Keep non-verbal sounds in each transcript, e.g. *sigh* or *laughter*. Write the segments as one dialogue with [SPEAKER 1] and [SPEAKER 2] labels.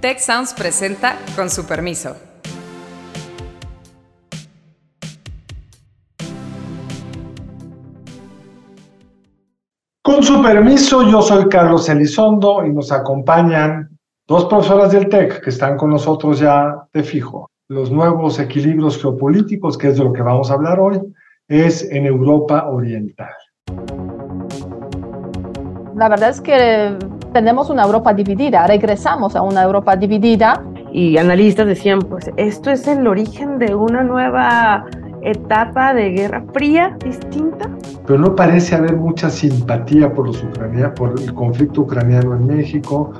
[SPEAKER 1] Tech Sounds presenta con su permiso.
[SPEAKER 2] Con su permiso, yo soy Carlos Elizondo y nos acompañan dos profesoras del TEC que están con nosotros ya de fijo. Los nuevos equilibrios geopolíticos, que es de lo que vamos a hablar hoy, es en Europa Oriental.
[SPEAKER 3] La verdad es que tenemos una Europa dividida, regresamos a una Europa dividida.
[SPEAKER 4] Y analistas decían, pues esto es el origen de una nueva etapa de guerra fría distinta.
[SPEAKER 2] Pero no parece haber mucha simpatía por los ucranianos, por el conflicto ucraniano en México.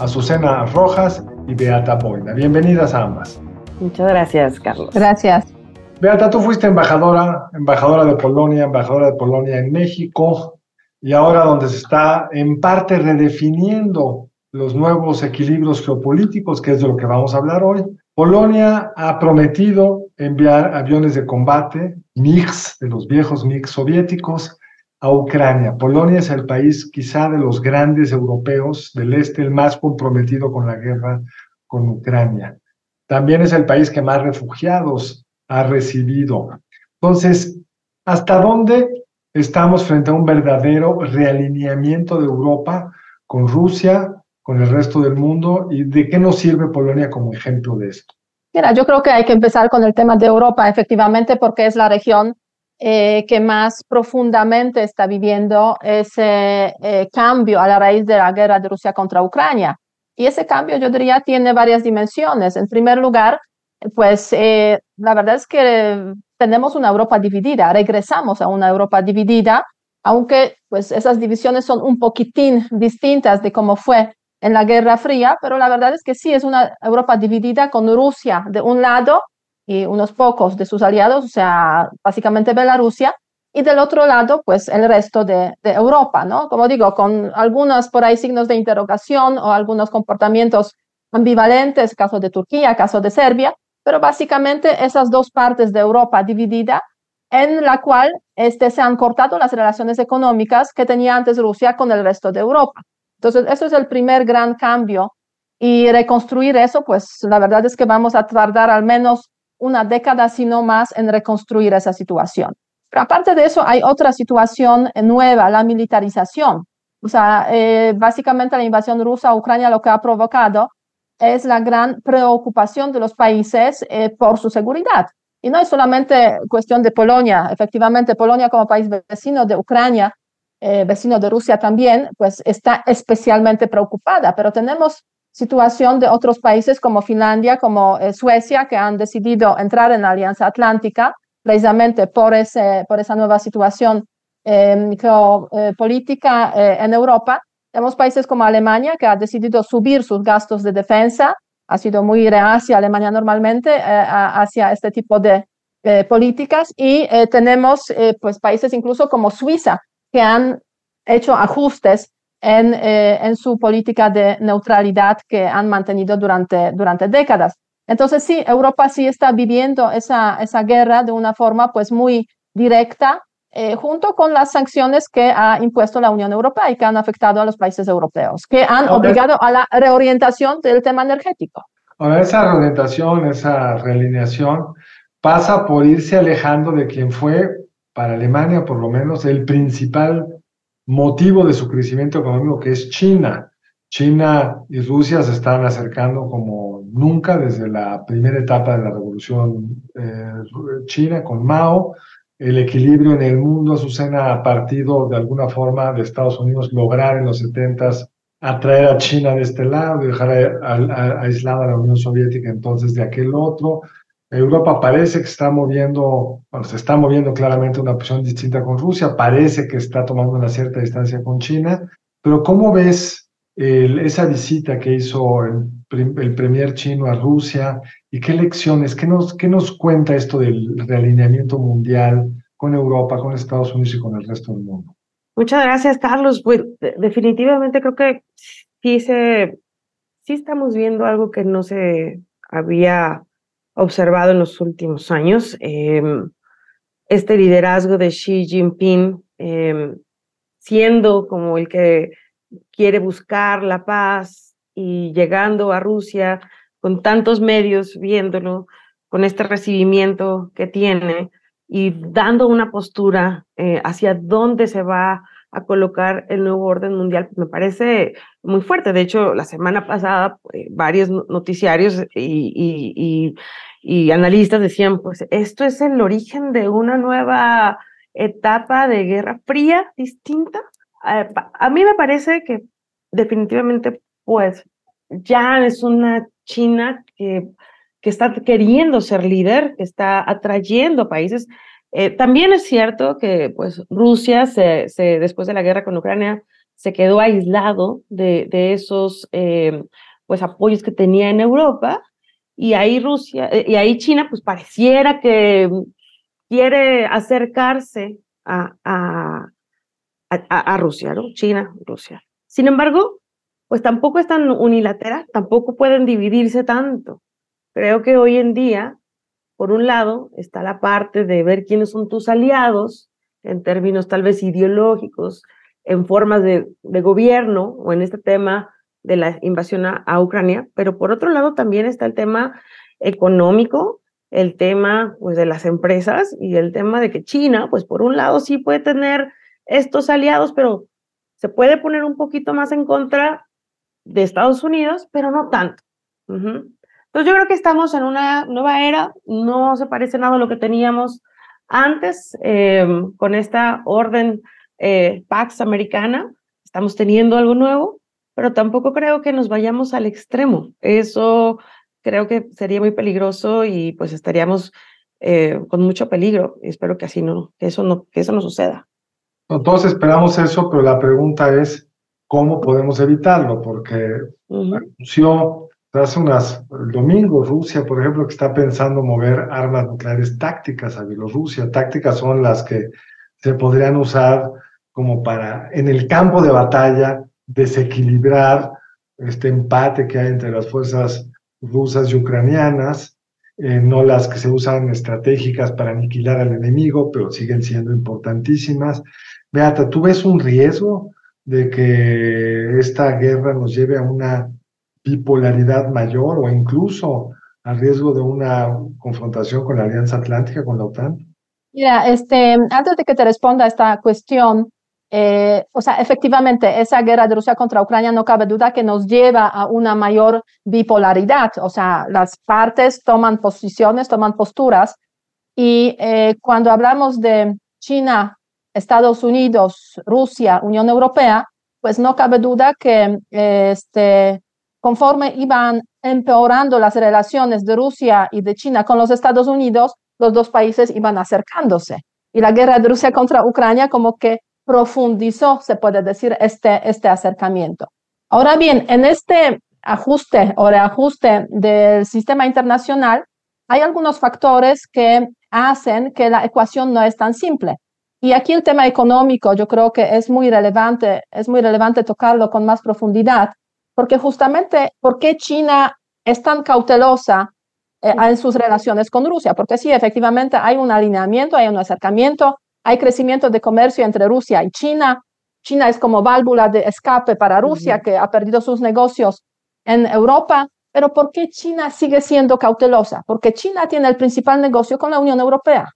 [SPEAKER 2] Azucena Rojas y Beata Boina. Bienvenidas a ambas.
[SPEAKER 4] Muchas gracias, Carlos.
[SPEAKER 3] Gracias.
[SPEAKER 2] Beata, tú fuiste embajadora, embajadora de Polonia, embajadora de Polonia en México, y ahora donde se está en parte redefiniendo los nuevos equilibrios geopolíticos, que es de lo que vamos a hablar hoy. Polonia ha prometido enviar aviones de combate, MiGs, de los viejos MiGs soviéticos, a Ucrania. Polonia es el país quizá de los grandes europeos del este, el más comprometido con la guerra con Ucrania. También es el país que más refugiados ha recibido. Entonces, ¿hasta dónde estamos frente a un verdadero realineamiento de Europa con Rusia, con el resto del mundo? ¿Y de qué nos sirve Polonia como ejemplo de esto?
[SPEAKER 3] Mira, yo creo que hay que empezar con el tema de Europa, efectivamente, porque es la región eh, que más profundamente está viviendo ese eh, cambio a la raíz de la guerra de Rusia contra Ucrania. Y ese cambio, yo diría, tiene varias dimensiones. En primer lugar, pues eh, la verdad es que tenemos una Europa dividida, regresamos a una Europa dividida, aunque pues esas divisiones son un poquitín distintas de cómo fue en la Guerra Fría, pero la verdad es que sí es una Europa dividida con Rusia de un lado y unos pocos de sus aliados, o sea, básicamente Bielorrusia, y del otro lado, pues el resto de, de, Europa, ¿no? Como digo, con algunos por ahí signos de interrogación o algunos comportamientos ambivalentes, caso de Turquía, caso de Serbia, pero básicamente esas dos partes de Europa dividida en la cual este, se han cortado las relaciones económicas que tenía antes Rusia con el resto de Europa. Entonces, eso es el primer gran cambio y reconstruir eso, pues la verdad es que vamos a tardar al menos una década, si no más, en reconstruir esa situación. Pero aparte de eso, hay otra situación nueva, la militarización. O sea, eh, básicamente la invasión rusa a Ucrania lo que ha provocado es la gran preocupación de los países eh, por su seguridad. Y no es solamente cuestión de Polonia, efectivamente Polonia como país vecino de Ucrania, eh, vecino de Rusia también, pues está especialmente preocupada, pero tenemos situación de otros países como Finlandia, como eh, Suecia, que han decidido entrar en la Alianza Atlántica precisamente por, ese, por esa nueva situación geopolítica en Europa tenemos países como Alemania, que ha decidido subir sus gastos de defensa, ha sido muy reacia Alemania normalmente eh, hacia este tipo de eh, políticas y eh, tenemos pues países incluso como Suiza que han hecho ajustes en, en su política de neutralidad que han mantenido durante, durante décadas. Entonces sí, Europa sí está viviendo esa, esa guerra de una forma pues muy directa eh, junto con las sanciones que ha impuesto la Unión Europea y que han afectado a los países europeos, que han obligado a la reorientación del tema energético.
[SPEAKER 2] Ahora, esa reorientación, esa realineación pasa por irse alejando de quien fue, para Alemania por lo menos, el principal motivo de su crecimiento económico, que es China. China y Rusia se están acercando como nunca desde la primera etapa de la revolución eh, china con Mao el equilibrio en el mundo, Azucena, ha partido de alguna forma de Estados Unidos lograr en los 70 atraer a China de este lado dejar aislada a la Unión Soviética entonces de aquel otro. Europa parece que está moviendo, bueno, se está moviendo claramente una posición distinta con Rusia, parece que está tomando una cierta distancia con China, pero ¿cómo ves esa visita que hizo el, el premier chino a Rusia y qué lecciones, qué nos, qué nos cuenta esto del realineamiento mundial con Europa, con Estados Unidos y con el resto del mundo.
[SPEAKER 4] Muchas gracias, Carlos. Pues definitivamente creo que sí, se, sí estamos viendo algo que no se había observado en los últimos años. Em, este liderazgo de Xi Jinping em, siendo como el que quiere buscar la paz y llegando a Rusia con tantos medios viéndolo, con este recibimiento que tiene y dando una postura eh, hacia dónde se va a colocar el nuevo orden mundial, me parece muy fuerte. De hecho, la semana pasada eh, varios noticiarios y, y, analistas decían, pues esto es el origen de una nueva etapa de guerra fría distinta. Eh, a mí me parece que definitivamente, pues ya es una China que, que está queriendo ser líder, que está atrayendo países eh, también es cierto que pues, Rusia, se, después de la guerra con Ucrania, se quedó aislado de, de esos eh, pues, apoyos que tenía en Europa, y ahí Rusia, eh, y ahí China, pues pareciera que quiere acercarse a, a, a, Rusia, ¿no? China, Rusia. Sin embargo, pues tampoco es tan unilateral, tampoco pueden dividirse tanto. Creo que hoy en día por un lado, está la parte de ver quiénes son tus aliados en términos tal vez ideológicos, en formas de, gobierno o en este tema de la invasión a, Ucrania, pero por otro lado también está el tema económico, el tema pues de las empresas y el tema de que China, pues por un lado sí puede tener estos aliados, pero se puede poner un poquito más en contra de Estados Unidos, pero no tanto. Entonces yo creo que estamos en una nueva era, no se parece nada a lo que teníamos antes em, con esta orden eh, Pax americana, estamos teniendo algo nuevo, pero tampoco creo que nos vayamos al extremo. Eso creo que sería muy peligroso y pues estaríamos eh, con mucho peligro. Espero que así no, que eso no, que eso no suceda.
[SPEAKER 2] todos esperamos eso, pero la pregunta es cómo podemos evitarlo, porque anunció Hace unas, el domingo Rusia, por ejemplo, que está pensando mover armas nucleares tácticas a Bielorrusia. Tácticas son las que se podrían usar como para, en el campo de batalla, desequilibrar este empate que hay entre las fuerzas rusas y ucranianas, eh, no las que se usan estratégicas para aniquilar al enemigo, pero siguen siendo importantísimas. Beata, ¿tú ves un riesgo de que esta guerra nos lleve a una bipolaridad mayor o incluso al riesgo de una confrontación con la Alianza Atlántica, con la OTAN?
[SPEAKER 3] Mira, este, antes de que te responda a esta cuestión, eh, o sea, efectivamente, esa guerra de Rusia contra Ucrania no cabe duda que nos lleva a una mayor bipolaridad, o sea, las partes toman posiciones, toman posturas, y eh, cuando hablamos de China, Estados Unidos, Rusia, Unión Europea, pues no cabe duda que este, conforme iban empeorando las relaciones de Rusia y de China con los Estados Unidos, los dos países iban acercándose. Y la guerra de Rusia contra Ucrania como que profundizó, se puede decir, este, este acercamiento. Ahora bien, en este ajuste o reajuste del sistema internacional, hay algunos factores que hacen que la ecuación no es tan simple. Y aquí el tema económico, yo creo que es muy relevante, es muy relevante tocarlo con más profundidad, porque justamente, ¿por qué China es tan cautelosa eh, en sus relaciones con Rusia? Porque sí, efectivamente hay un alineamiento, hay un acercamiento, hay crecimiento de comercio entre Rusia y China. China es como válvula de escape para Rusia, que ha perdido sus negocios en Europa. Pero ¿por qué China sigue siendo cautelosa? Porque China tiene el principal negocio con la Unión Europea.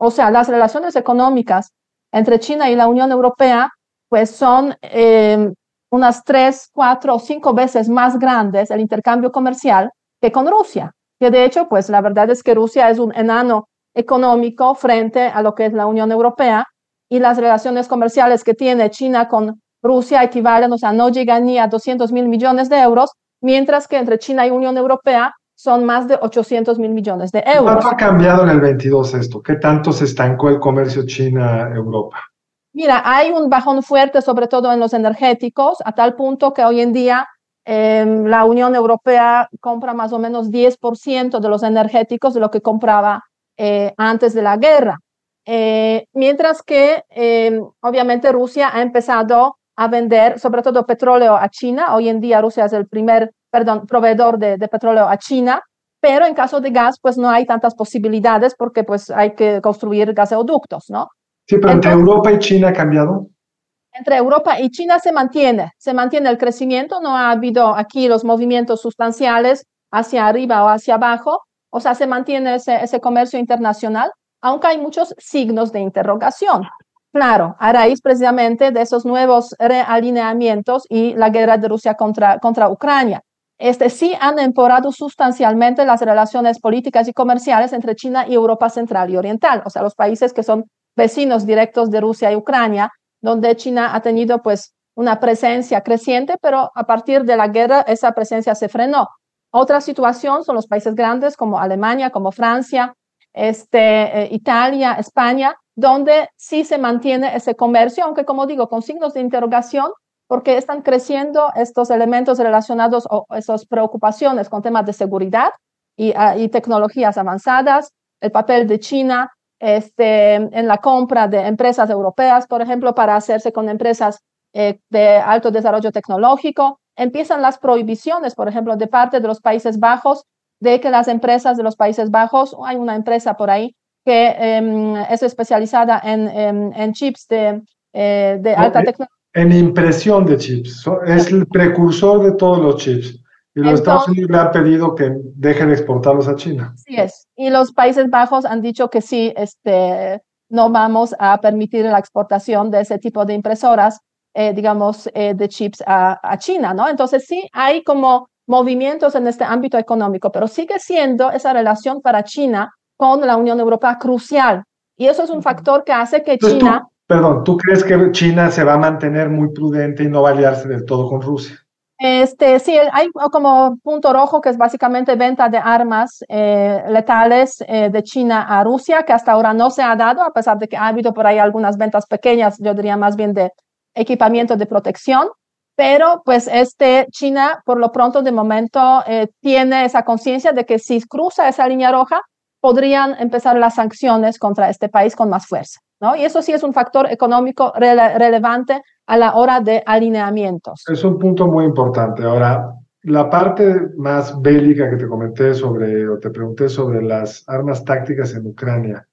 [SPEAKER 3] O sea, las relaciones económicas entre China y la Unión Europea pues son eh, unas tres, cuatro o cinco veces más grandes el intercambio comercial que con Rusia. Que de hecho, pues la verdad es que Rusia es un enano económico frente a lo que es la Unión Europea y las relaciones comerciales que tiene China con Rusia equivalen, o sea, no llegan ni a 200 mil millones de euros, mientras que entre China y Unión Europea son más de 800 mil millones de euros.
[SPEAKER 2] ¿Cuánto ha cambiado en el 22 esto? ¿Qué tanto se estancó el comercio China-Europa?
[SPEAKER 3] Mira, hay un bajón fuerte, sobre todo en los energéticos, a tal punto que hoy en día em, la Unión Europea compra más o menos 10% de los energéticos de lo que compraba eh, antes de la guerra. Eh, mientras que, em, obviamente, Rusia ha empezado a vender sobre todo petróleo a China. Hoy en día Rusia es el primer, perdón, proveedor de, de petróleo a China, pero en caso de gas, pues no hay tantas posibilidades porque pues hay que construir gasoductos, ¿no?
[SPEAKER 2] Sí, pero entre Europa y China ha cambiado.
[SPEAKER 3] entre Europa y China se mantiene, se mantiene el crecimiento, no ha habido aquí los movimientos sustanciales hacia arriba o hacia abajo, o sea, se mantiene ese, ese comercio internacional, aunque hay muchos signos de interrogación. Claro, a raíz precisamente de esos nuevos realineamientos y la guerra de Rusia contra, contra Ucrania. Este sí han empeorado sustancialmente las relaciones políticas y comerciales entre China y Europa Central y Oriental, o sea, los países que son vecinos directos de Rusia y Ucrania, donde China ha tenido pues una presencia creciente, pero a partir de la guerra esa presencia se frenó. Otra situación son los países grandes como Alemania, como Francia, este, eh, Italia, España, donde sí se mantiene ese comercio, aunque como digo, con signos de interrogación, porque están creciendo estos elementos relacionados o esas preocupaciones con temas de seguridad y, ah, y tecnologías avanzadas, el papel de China este, en la compra de empresas europeas, por ejemplo, para hacerse con empresas eh, de alto desarrollo tecnológico. Empiezan las prohibiciones, por ejemplo, de parte de los Países Bajos, de que las empresas de los Países Bajos, hay una empresa por ahí que em, es especializada en, en, chips de, eh, de alta tecnología.
[SPEAKER 2] En impresión de chips, es el precursor de todos los chips. Y los Estados Unidos le han pedido que dejen de exportarlos a China.
[SPEAKER 3] Sí es. Y los Países Bajos han dicho que sí, este, no vamos a permitir la exportación de ese tipo de impresoras, eh, digamos, eh, de chips a, a, China, ¿no? Entonces sí hay como movimientos en este ámbito económico, pero sigue siendo esa relación para China con la Unión Europea crucial. Y eso es un factor que hace que China...
[SPEAKER 2] perdón, ¿tú crees que China se va a mantener muy prudente y no va a aliarse del todo con Rusia?
[SPEAKER 3] Este, sí, hay como punto rojo que es básicamente venta de armas eh, letales eh, de China a Rusia, que hasta ahora no se ha dado, a pesar de que ha habido por ahí algunas ventas pequeñas, yo diría más bien de equipamiento de protección. Pero pues este China, por lo pronto, de momento, eh, tiene esa conciencia de que si cruza esa línea roja, podrían empezar las sanciones contra este país con más fuerza. ¿No? Y eso sí es un factor económico relevante a la hora de alineamientos.
[SPEAKER 2] Es un punto muy importante. Ahora, la parte más bélica que te comenté sobre, o te pregunté sobre las armas tácticas en Ucrania,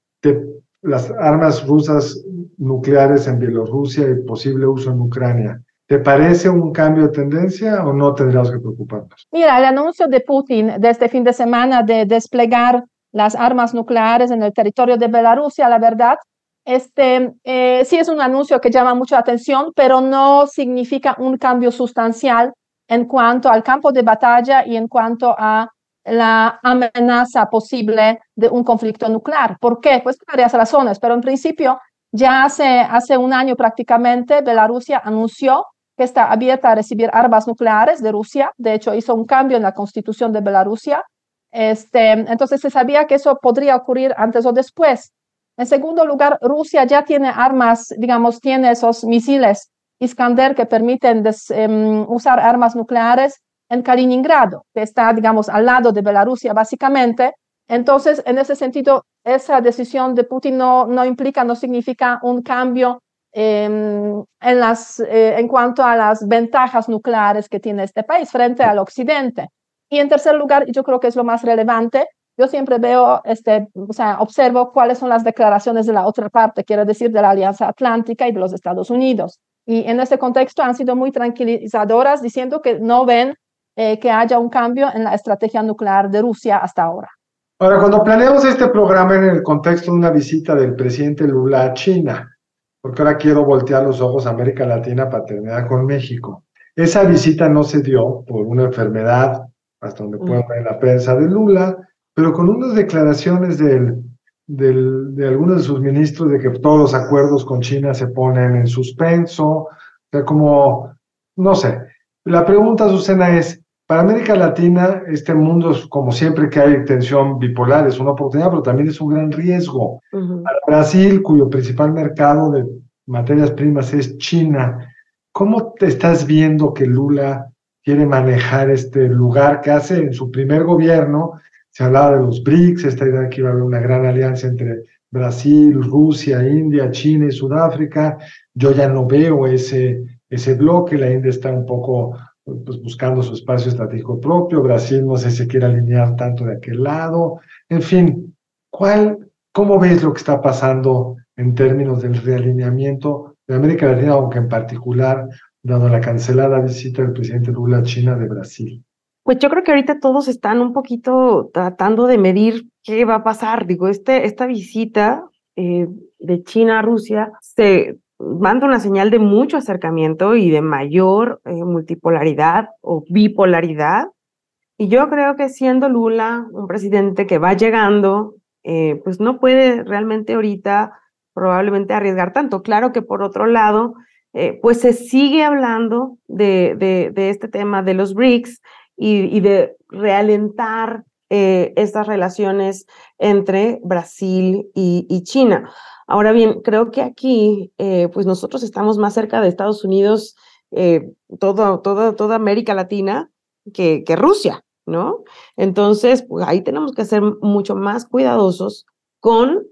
[SPEAKER 2] las armas rusas nucleares en Bielorrusia y posible uso en Ucrania. ¿Te parece un cambio de tendencia o no tendríamos que preocuparnos?
[SPEAKER 3] Mira, el anuncio de Putin de este fin de semana de desplegar las armas nucleares en el territorio de Bielorrusia, la verdad, este, eh, sí es un anuncio que llama mucha atención, pero no significa un cambio sustancial en cuanto al campo de batalla y en cuanto a la amenaza posible de un conflicto nuclear. ¿Por qué? Pues varias razones, pero en principio ya hace, hace un año prácticamente Bielorrusia anunció que está abierta a recibir armas nucleares de Rusia. De hecho, hizo un cambio en la constitución de Bielorrusia este, entonces se sabía que eso podría ocurrir antes o después. En segundo lugar, Rusia ya tiene armas, digamos, tiene esos misiles Iskander que permiten em, usar armas nucleares en Kaliningrado, que está, digamos, al lado de Bielorrusia básicamente. Entonces, en ese sentido, esa decisión de Putin no, no implica, no significa un cambio em, en, las, eh, en cuanto a las ventajas nucleares que tiene este país frente al Occidente. Y en tercer lugar, yo creo que es lo más relevante, yo siempre veo, este, o sea, observo cuáles son las declaraciones de la otra parte, quiero decir, de la Alianza Atlántica y de los Estados Unidos. Y en ese contexto han sido muy tranquilizadoras diciendo que no ven eh, que haya un cambio en la estrategia nuclear de Rusia hasta ahora.
[SPEAKER 2] Ahora, cuando planeamos este programa en el contexto de una visita del presidente Lula a China, porque ahora quiero voltear los ojos a América Latina para terminar con México. Esa visita no se dio por una enfermedad hasta donde puedo ver la prensa de Lula, pero con unas declaraciones del, del, de algunos de sus ministros de que todos los acuerdos con China se ponen en suspenso, o sea, como, no sé. La pregunta, Susana, es, para América Latina, este mundo, es, como siempre que hay tensión bipolar, es una oportunidad, pero también es un gran riesgo. Para Brasil, cuyo principal mercado de materias primas es China, ¿cómo te estás viendo que Lula quiere manejar este lugar que hace en su primer gobierno. Se hablaba de los BRICS, esta idea de que iba a haber una gran alianza entre Brasil, Rusia, India, China y Sudáfrica. Yo ya no veo ese, ese bloque, la India está un poco pues, buscando su espacio estratégico propio, Brasil no sé si se quiere alinear tanto de aquel lado. En fin, ¿cuál, ¿cómo ves lo que está pasando en términos del realineamiento de América Latina, aunque en particular dado la cancelada visita del presidente Lula a China de Brasil?
[SPEAKER 4] Pues yo creo que ahorita todos están un poquito tratando de medir qué va a pasar. Digo, este, esta visita eh, de China a Rusia se manda una señal de mucho acercamiento y de mayor eh, multipolaridad o bipolaridad. Y yo creo que siendo Lula un presidente que va llegando, eh, pues no puede realmente ahorita probablemente arriesgar tanto. Claro que por otro lado, eh, pues se sigue hablando de, de, este tema de los BRICS y, de realentar eh, estas relaciones entre Brasil y, China. Ahora bien, creo que aquí, eh, pues nosotros estamos más cerca de Estados Unidos, todo, toda América Latina, que, que Rusia, ¿no? Entonces, pues ahí tenemos que ser mucho más cuidadosos con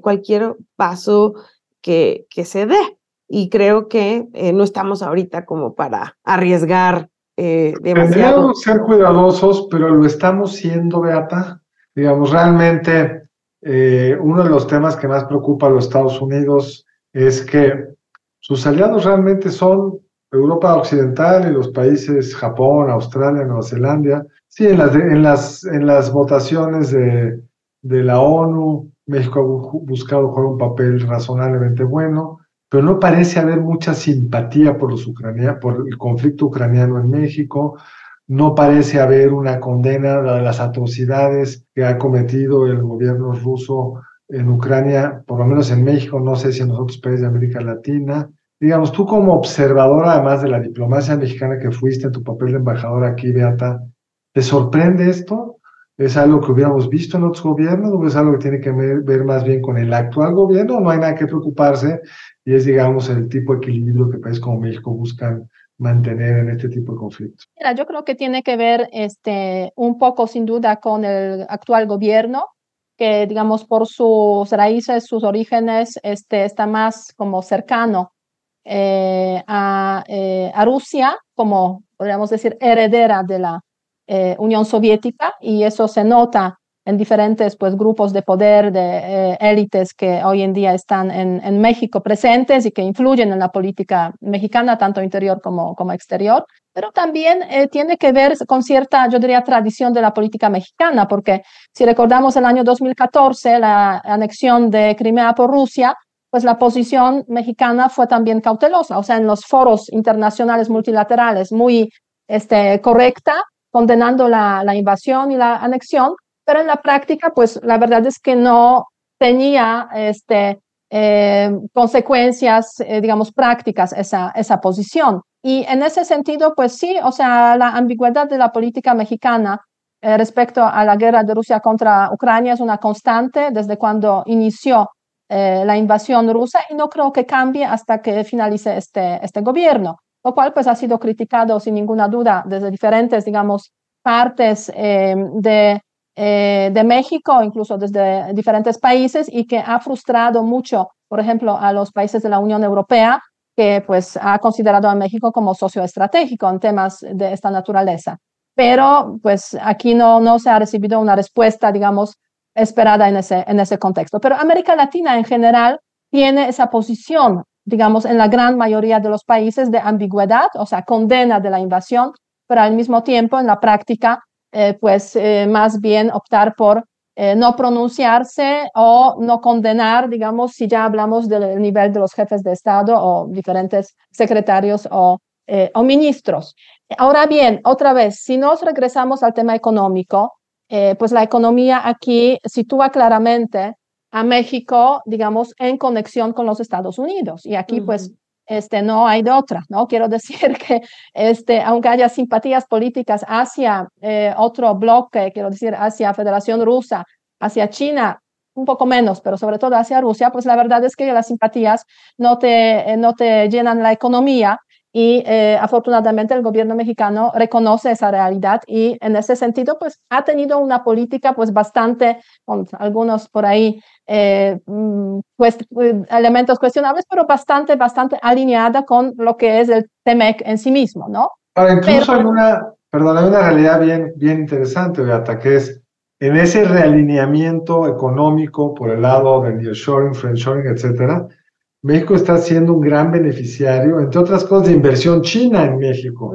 [SPEAKER 4] cualquier paso que, que se dé y creo que eh, no estamos ahorita como para arriesgar eh, demasiado.
[SPEAKER 2] Tendríamos ser cuidadosos, pero lo estamos siendo, Beata. Digamos, realmente eh, uno de los temas que más preocupa a los Estados Unidos es que sus aliados realmente son Europa Occidental y los países Japón, Australia, Nueva Zelanda. Sí, en las, en las, en las votaciones de, de la ONU, México ha buscado jugar un papel razonablemente bueno pero no parece haber mucha simpatía por, los ucranianos, por el conflicto ucraniano en México, no parece haber una condena de las atrocidades que ha cometido el gobierno ruso en Ucrania, por lo menos en México, no sé si en los otros países de América Latina. Digamos, tú como observadora, además de la diplomacia mexicana que fuiste en tu papel de embajador aquí, Beata, ¿te sorprende esto? ¿Es algo que hubiéramos visto en otros gobiernos o es algo que tiene que ver, más bien con el actual gobierno? No hay nada que preocuparse y es, digamos, el tipo de equilibrio que países como México buscan mantener en este tipo de conflictos.
[SPEAKER 3] Mira, yo creo que tiene que ver este, un poco, sin duda, con el actual gobierno, que, digamos, por sus raíces, sus orígenes, este, está más como cercano eh, a, eh, a Rusia, como podríamos decir, heredera de la eh, Unión Soviética y eso se nota en diferentes pues, grupos de poder, de eh, élites que hoy en día están en, en, México presentes y que influyen en la política mexicana, tanto interior como, como exterior. Pero también eh, tiene que ver con cierta, yo diría, tradición de la política mexicana, porque si recordamos el año 2014, la anexión de Crimea por Rusia, pues la posición mexicana fue también cautelosa, o sea, en los foros internacionales multilaterales muy este, correcta, condenando la, invasión y la anexión, pero en la práctica, pues la verdad es que no tenía este, eh, consecuencias, eh, digamos, prácticas esa, esa posición. Y en ese sentido, pues sí, o sea, la ambigüedad de la política mexicana eh, respecto a la guerra de Rusia contra Ucrania es una constante desde cuando inició la invasión rusa y no creo que cambie hasta que finalice este, este gobierno lo cual pues ha sido criticado sin ninguna duda desde diferentes, digamos, partes eh, de, eh, de México, incluso desde diferentes países, y que ha frustrado mucho, por ejemplo, a los países de la Unión Europea, que pues ha considerado a México como socio estratégico en temas de esta naturaleza. Pero pues aquí no, no se ha recibido una respuesta, digamos, esperada en ese, en ese contexto. Pero América Latina en general tiene esa posición digamos, en la gran mayoría de los países de ambigüedad, o sea, condena de la invasión, pero al mismo tiempo en la práctica, eh, pues eh, más bien optar por eh, no pronunciarse o no condenar, digamos, si ya hablamos del nivel de los jefes de Estado o diferentes secretarios o, o ministros. Ahora bien, otra vez, si nos regresamos al tema económico, pues la economía aquí sitúa claramente a México, digamos, en conexión con los Estados Unidos. Y aquí, pues, este, no hay de otra, ¿no? *laughs* Quiero decir que, este, aunque haya simpatías políticas hacia eh, otro bloque, quiero decir, hacia Federación Rusa, hacia China, un poco menos, pero sobre todo hacia Rusia, pues la verdad es que las simpatías no te, no te llenan la economía y eh, afortunadamente el gobierno mexicano reconoce esa realidad y en ese sentido pues ha tenido una política pues bastante, con algunos por ahí eh, mm, pues, elementos cuestionables, pero bastante, bastante alineada con lo que es el TEMEC en sí mismo, ¿no?
[SPEAKER 2] Ahora, incluso hay una, perdón, hay una realidad bien, bien interesante, Beata, que es en ese realineamiento económico por el lado del nearshoring, friendshoring, etcétera, México está siendo un gran beneficiario, entre otras cosas, de inversión china en México,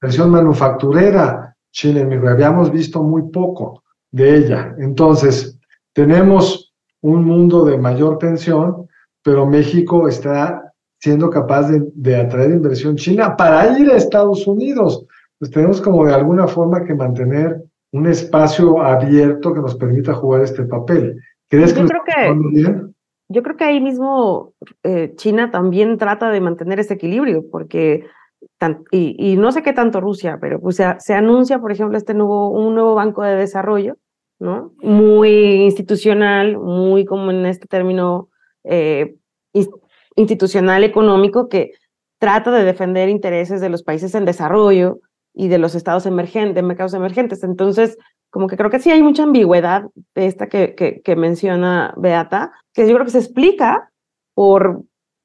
[SPEAKER 2] inversión manufacturera china en México. Habíamos visto muy poco de ella. Entonces, tenemos un mundo de mayor tensión, pero México está siendo capaz de, de atraer inversión china para ir a Estados Unidos. Pues tenemos como de alguna forma que mantener un espacio abierto que nos permita jugar este papel. ¿Crees
[SPEAKER 4] yo creo que, Yo creo que ahí mismo eh, China también trata de mantener ese equilibrio, porque, y, no sé qué tanto Rusia, pero pues se, anuncia, por ejemplo, este nuevo, un nuevo banco de desarrollo, ¿no? Muy institucional, muy como en este término eh, institucional económico que trata de defender intereses de los países en desarrollo, y de los estados emergentes, mercados emergentes. Entonces, como que creo que sí hay mucha ambigüedad de esta que, que, menciona Beata, que yo creo que se explica por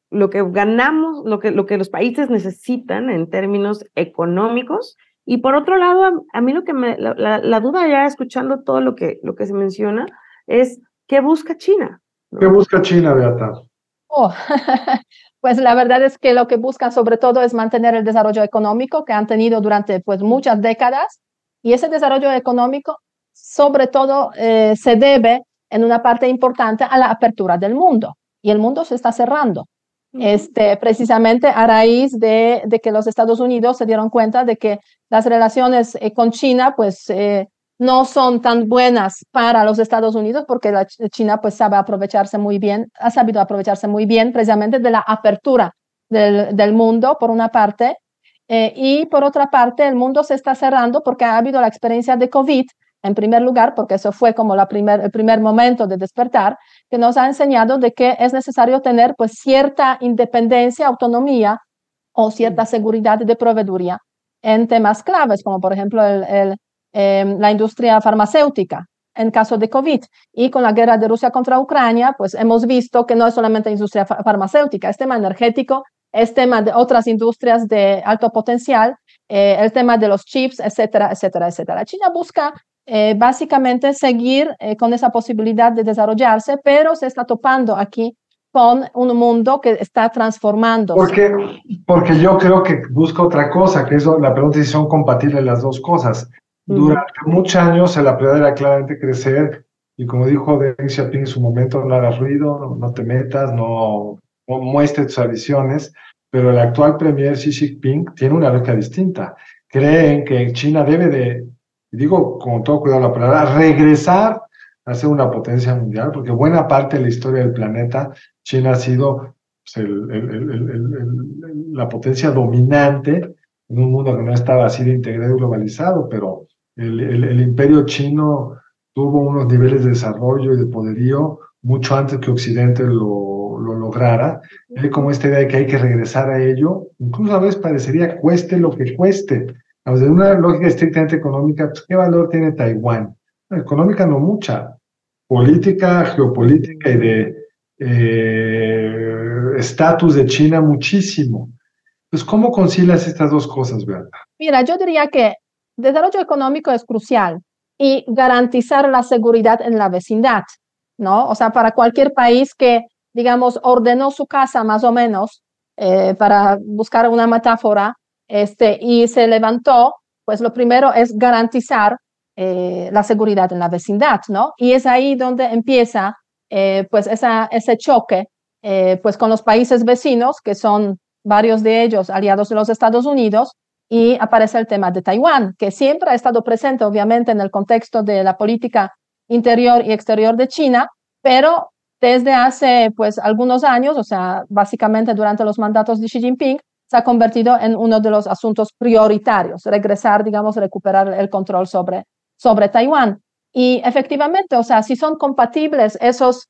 [SPEAKER 4] lo que ganamos, lo que, lo que los países necesitan en términos económicos. Y por otro lado, a, mí lo que me, la, duda ya escuchando todo lo que, lo que se menciona es, ¿qué busca China?
[SPEAKER 2] ¿Qué busca China, Beata?
[SPEAKER 3] Oh, *laughs* pues la verdad es que lo que buscan sobre todo es mantener el desarrollo económico que han tenido durante pues muchas décadas y ese desarrollo económico sobre todo eh, se debe en una parte importante a la apertura del mundo y el mundo se está cerrando. Este, precisamente a raíz de, de, que los Estados Unidos se dieron cuenta de que las relaciones eh, con China pues eh, no son tan buenas para los Estados Unidos porque la China pues sabe aprovecharse muy bien, ha sabido aprovecharse muy bien precisamente de la apertura del, del mundo, por una parte, eh, y por otra parte el mundo se está cerrando porque ha habido la experiencia de COVID, en primer lugar, porque eso fue como la primer, el primer momento de despertar, que nos ha enseñado de que es necesario tener pues cierta independencia, autonomía o cierta seguridad de proveeduría en temas claves, como por ejemplo el, el Em, la industria farmacéutica en caso de COVID. Y con la guerra de Rusia contra Ucrania, pues hemos visto que no es solamente industria farmacéutica, es tema energético, es tema de otras industrias de alto potencial, eh, el tema de los chips, etcétera, etcétera, etcétera. China busca eh, básicamente seguir eh, con esa posibilidad de desarrollarse, pero se está topando aquí con un mundo que está transformando.
[SPEAKER 2] Porque, porque yo creo que busca otra cosa, que es la pregunta si son compatibles las dos cosas. Durante muchos años la prioridad era claramente crecer y como dijo Deng Xiaoping en su momento, no hagas ruido, no, te metas, no, no, muestres tus ambiciones, pero el actual premier Xi Jinping tiene una lógica distinta. Creen que China debe de, digo con todo cuidado la palabra, regresar a ser una potencia mundial, porque buena parte de la historia del planeta, China ha sido pues, la potencia dominante en un mundo que no estaba así de integrado y globalizado, pero el, imperio chino tuvo unos niveles de desarrollo y de poderío mucho antes que Occidente lo, lo lograra. Hay como esta idea de que hay que regresar a ello, incluso a veces parecería cueste lo que cueste. Desde una lógica estrictamente económica, pues, ¿qué valor tiene Taiwán? Económica no mucha, política, geopolítica y de eh, estatus de China muchísimo. Pues, ¿cómo concilias estas dos cosas, Beata?
[SPEAKER 3] Mira, yo diría que desarrollo económico es crucial y garantizar la seguridad en la vecindad, ¿no? O sea, para cualquier país que, digamos, ordenó su casa más o menos, eh, para buscar una metáfora, este, y se levantó, pues lo primero es garantizar eh, la seguridad en la vecindad, ¿no? Y es ahí donde empieza, eh, pues, esa, ese choque, pues, con los países vecinos, que son varios de ellos aliados de los Estados Unidos, y aparece el tema de Taiwán, que siempre ha estado presente, obviamente, en el contexto de la política interior y exterior de China, pero desde hace pues algunos años, o sea, básicamente durante los mandatos de Xi Jinping, se ha convertido en uno de los asuntos prioritarios, regresar, digamos, recuperar el control sobre, sobre Taiwán. Y efectivamente, o sea, si son compatibles esos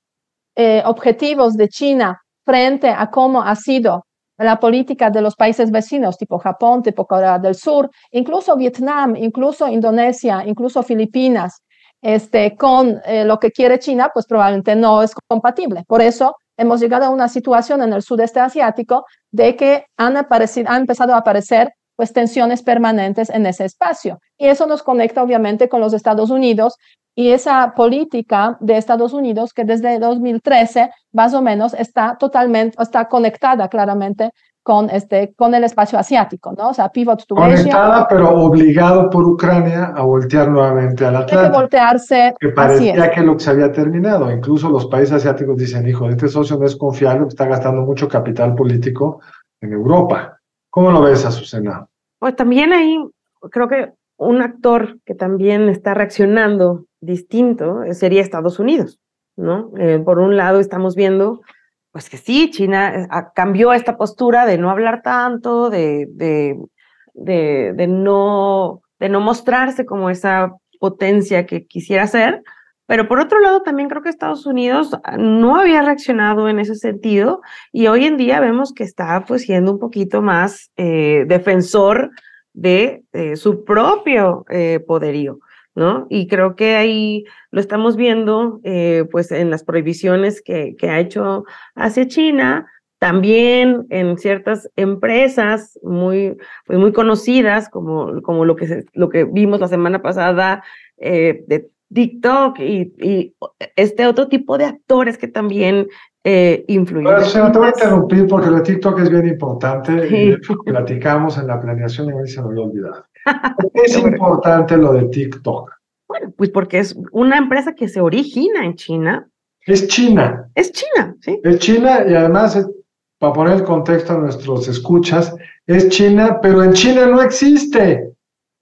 [SPEAKER 3] eh, objetivos de China frente a cómo ha sido la política de los países vecinos, tipo Japón, tipo Corea del Sur, incluso Vietnam, incluso Indonesia, incluso Filipinas, este, con eh, lo que quiere China, pues probablemente no es compatible. Por eso hemos llegado a una situación en el sudeste asiático de que han, aparecido, han empezado a aparecer pues tensiones permanentes en ese espacio. Y eso nos conecta obviamente con los Estados Unidos, y esa política de Estados Unidos que desde 2013 más o menos está totalmente, está conectada claramente con, este, con el espacio asiático, ¿no? O sea, pivot to
[SPEAKER 2] Conectada, pero obligado por Ucrania a voltear nuevamente al Atlántico.
[SPEAKER 3] que voltearse.
[SPEAKER 2] Que parecía que lo que se había terminado. Incluso los países asiáticos dicen, hijo, este socio no es confiable, está gastando mucho capital político en Europa. ¿Cómo lo ves, Azucena?
[SPEAKER 4] Pues también ahí creo que un actor que también está reaccionando distinto eh, sería Estados Unidos, ¿no? Eh, por un lado estamos viendo, pues que sí, China eh, cambió esta postura de no hablar tanto, de, de, de, no, de no mostrarse como esa potencia que quisiera ser, pero por otro lado también creo que Estados Unidos ah, no había reaccionado en ese sentido y hoy en día vemos que está pues siendo un poquito más defensor de su propio poderío. ¿no? Y creo que ahí lo estamos viendo, eh, pues, en las prohibiciones que, que ha hecho hacia China, también en ciertas empresas muy, pues, muy conocidas, como, como lo, que lo que vimos la semana pasada eh, de TikTok y, y, este otro tipo de actores que también eh, influyen.
[SPEAKER 2] Pero, te voy a interrumpir porque lo de TikTok es bien importante. Sí. platicamos en la planeación y se me había olvidado. es *laughs* importante lo de TikTok?
[SPEAKER 4] Bueno, pues porque es una empresa que se origina en China.
[SPEAKER 2] Es China.
[SPEAKER 4] Es China, sí.
[SPEAKER 2] Es China y además, para poner el contexto a nuestros escuchas, es China, pero en China no existe.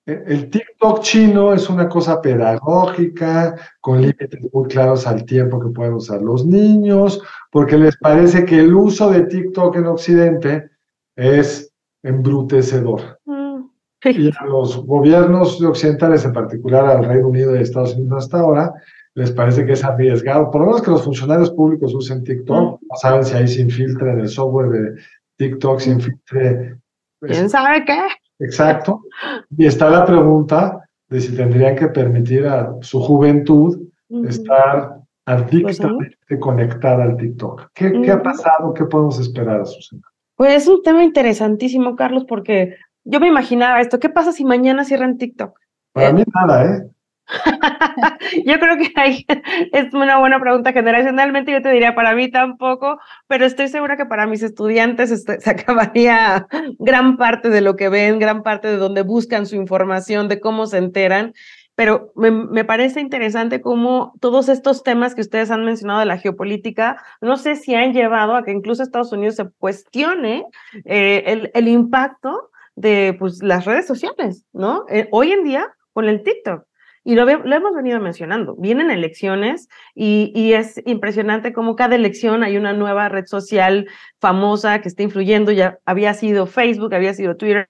[SPEAKER 2] E, el TikTok chino es una cosa pedagógica, con límites muy claros al tiempo que pueden usar los niños, porque les parece que el uso de TikTok en Occidente es embrutecedor. Y a los gobiernos occidentales, en particular al Reino Unido y Estados Unidos hasta ahora, les parece que es arriesgado. Por lo menos que los funcionarios públicos usen TikTok. No saben si ahí se infiltra en el software de TikTok, se infiltre.
[SPEAKER 4] Pues, ¿Quién sabe qué?
[SPEAKER 2] Exacto. Y está la pregunta de si tendrían que permitir a su juventud estar adictamente pues conectada al TikTok. ¿Qué, ¿Qué, ha pasado? ¿Qué podemos esperar, Susana?
[SPEAKER 4] Pues es un tema interesantísimo, Carlos, porque yo me imaginaba esto. ¿Qué pasa si mañana cierran TikTok?
[SPEAKER 2] Para eh, mí nada, ¿eh? *laughs*
[SPEAKER 4] yo creo que hay, *laughs* es una buena pregunta generacionalmente, yo te diría para mí tampoco, pero estoy segura que para mis estudiantes este, *laughs* se acabaría gran parte de lo que ven, gran parte de donde buscan su información, de cómo se enteran. Pero me, me parece interesante cómo todos estos temas que ustedes han mencionado de la geopolítica, no sé si han llevado a que incluso Estados Unidos se cuestione eh, el, el impacto de pues, las redes sociales, ¿no? Eh, hoy en día, con el TikTok. Y lo, lo, hemos venido mencionando. Vienen elecciones y, y, es impresionante cómo cada elección hay una nueva red social famosa que está influyendo. Ya había sido Facebook, había sido Twitter.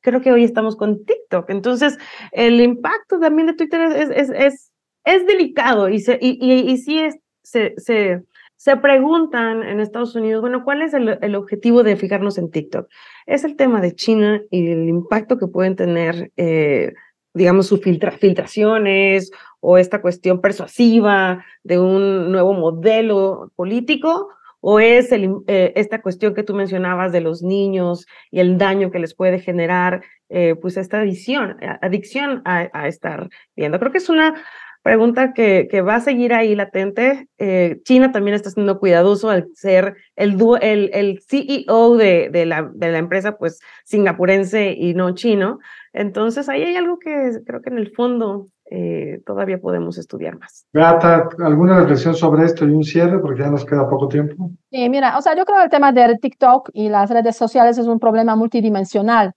[SPEAKER 4] Creo que hoy estamos con TikTok. Entonces, el impacto también de Twitter es, es, es, es delicado y, se, y, y, y sí es, se, se, se preguntan en Estados Unidos, bueno, ¿cuál es el, el, objetivo de fijarnos en TikTok? Es el tema de China y el impacto que pueden tener, eh, digamos, sus filtra filtraciones o esta cuestión persuasiva de un nuevo modelo político, o es el, eh, esta cuestión que tú mencionabas de los niños y el daño que les puede generar, eh, pues esta adicción, adicción a, a estar viendo. Creo que es una pregunta que, que va a seguir ahí latente. Eh, China también está siendo cuidadoso al ser el, el, el CEO de, de, la, de la empresa, pues singapurense y no chino. Entonces ahí hay algo que creo que en el fondo eh, todavía podemos estudiar más.
[SPEAKER 2] Beata, ¿alguna reflexión sobre esto y un cierre? Porque ya nos queda poco tiempo.
[SPEAKER 3] Sí, mira, o sea, yo creo que el tema de TikTok y las redes sociales es un problema multidimensional.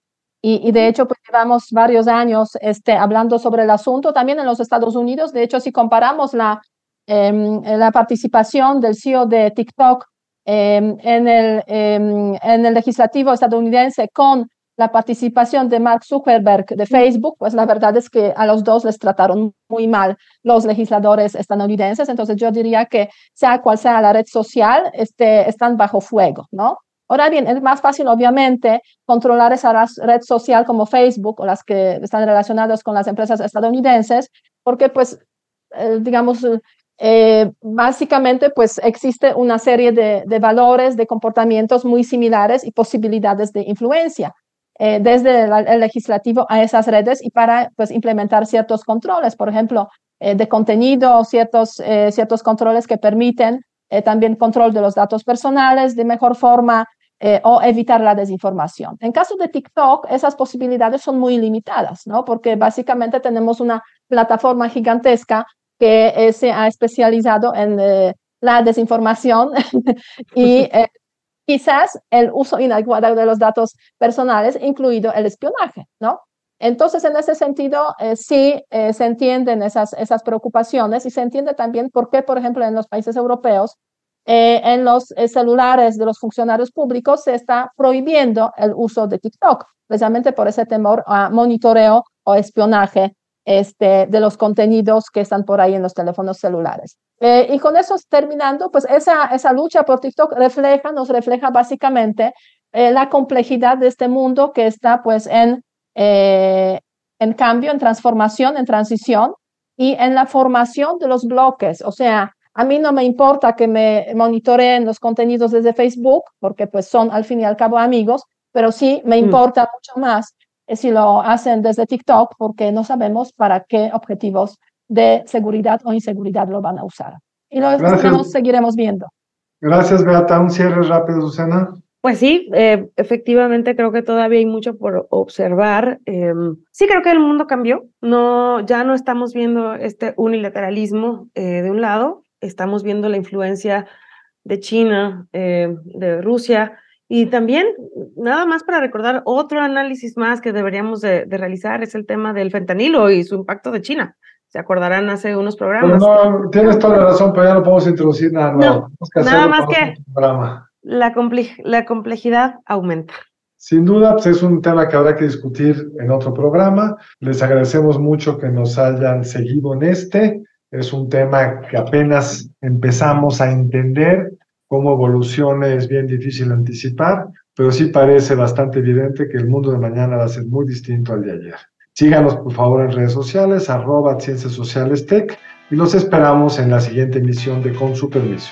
[SPEAKER 3] Y, y, de hecho, pues llevamos varios años este, hablando sobre el asunto también en los Estados Unidos. De hecho, si comparamos la, eh, la participación del CEO de TikTok eh, en, el, eh, en el legislativo estadounidense con la participación de Mark Zuckerberg de Facebook, pues la verdad es que a los dos les trataron muy mal los legisladores estadounidenses. Entonces yo diría que sea cual sea la red social, este, están bajo fuego, ¿no? Ahora bien, es más fácil, obviamente, controlar esa red social como Facebook o las que están relacionadas con las empresas estadounidenses, porque, pues, eh, digamos, eh, básicamente, pues, existe una serie de, valores, de comportamientos muy similares y posibilidades de influencia. Eh, desde el, legislativo a esas redes y para pues, implementar ciertos controles. Por ejemplo, de contenido, ciertos, ciertos controles que permiten también control de los datos personales de mejor forma o evitar la desinformación. En caso de TikTok, esas posibilidades son muy limitadas, ¿no? Porque básicamente tenemos una plataforma gigantesca que se ha especializado en la desinformación *laughs* y quizás el uso inadecuado de los datos personales, incluido el espionaje, ¿no? Entonces, en ese sentido, eh, sí eh, se entienden esas, esas preocupaciones y se entiende también por qué, por ejemplo, en los países europeos, eh, en los celulares de los funcionarios públicos se está prohibiendo el uso de TikTok, precisamente por ese temor a monitoreo o espionaje este, de los contenidos que están por ahí en los teléfonos celulares. Eh, y con eso terminando, pues esa, esa lucha por TikTok refleja, nos refleja básicamente eh, la complejidad de este mundo que está pues en, eh, en cambio, en transformación, en transición y en la formación de los bloques. O sea, a mí no me importa que me monitoreen los contenidos desde Facebook, porque pues son al fin y al cabo amigos, pero sí me mm. importa mucho más si lo hacen desde TikTok, porque no sabemos para qué objetivos de seguridad o inseguridad lo van a usar. Y lo seguiremos viendo.
[SPEAKER 2] Gracias, Beata. Un cierre rápido, Susana.
[SPEAKER 4] Pues sí, eh, efectivamente creo que todavía hay mucho por observar. Em, sí creo que el mundo cambió. No, ya no estamos viendo este unilateralismo eh, de un lado, estamos viendo la influencia de China, eh, de Rusia, y también, nada más para recordar, otro análisis más que deberíamos de, realizar es el tema del fentanilo y su impacto de China. Se acordarán hace unos programas.
[SPEAKER 2] no, tienes toda la razón, pero ya no podemos introducir nada
[SPEAKER 4] nuevo. nada más que la, la complejidad aumenta.
[SPEAKER 2] Sin duda, pues es un tema que habrá que discutir en otro programa. Les agradecemos mucho que nos hayan seguido en este. Es un tema que apenas empezamos a entender cómo evolucione es bien difícil anticipar, pero sí parece bastante evidente que el mundo de mañana va a ser muy distinto al de ayer. Síganos por favor en redes sociales, arroba Ciencias Sociales Tech, y los esperamos en la siguiente emisión de Con su permiso.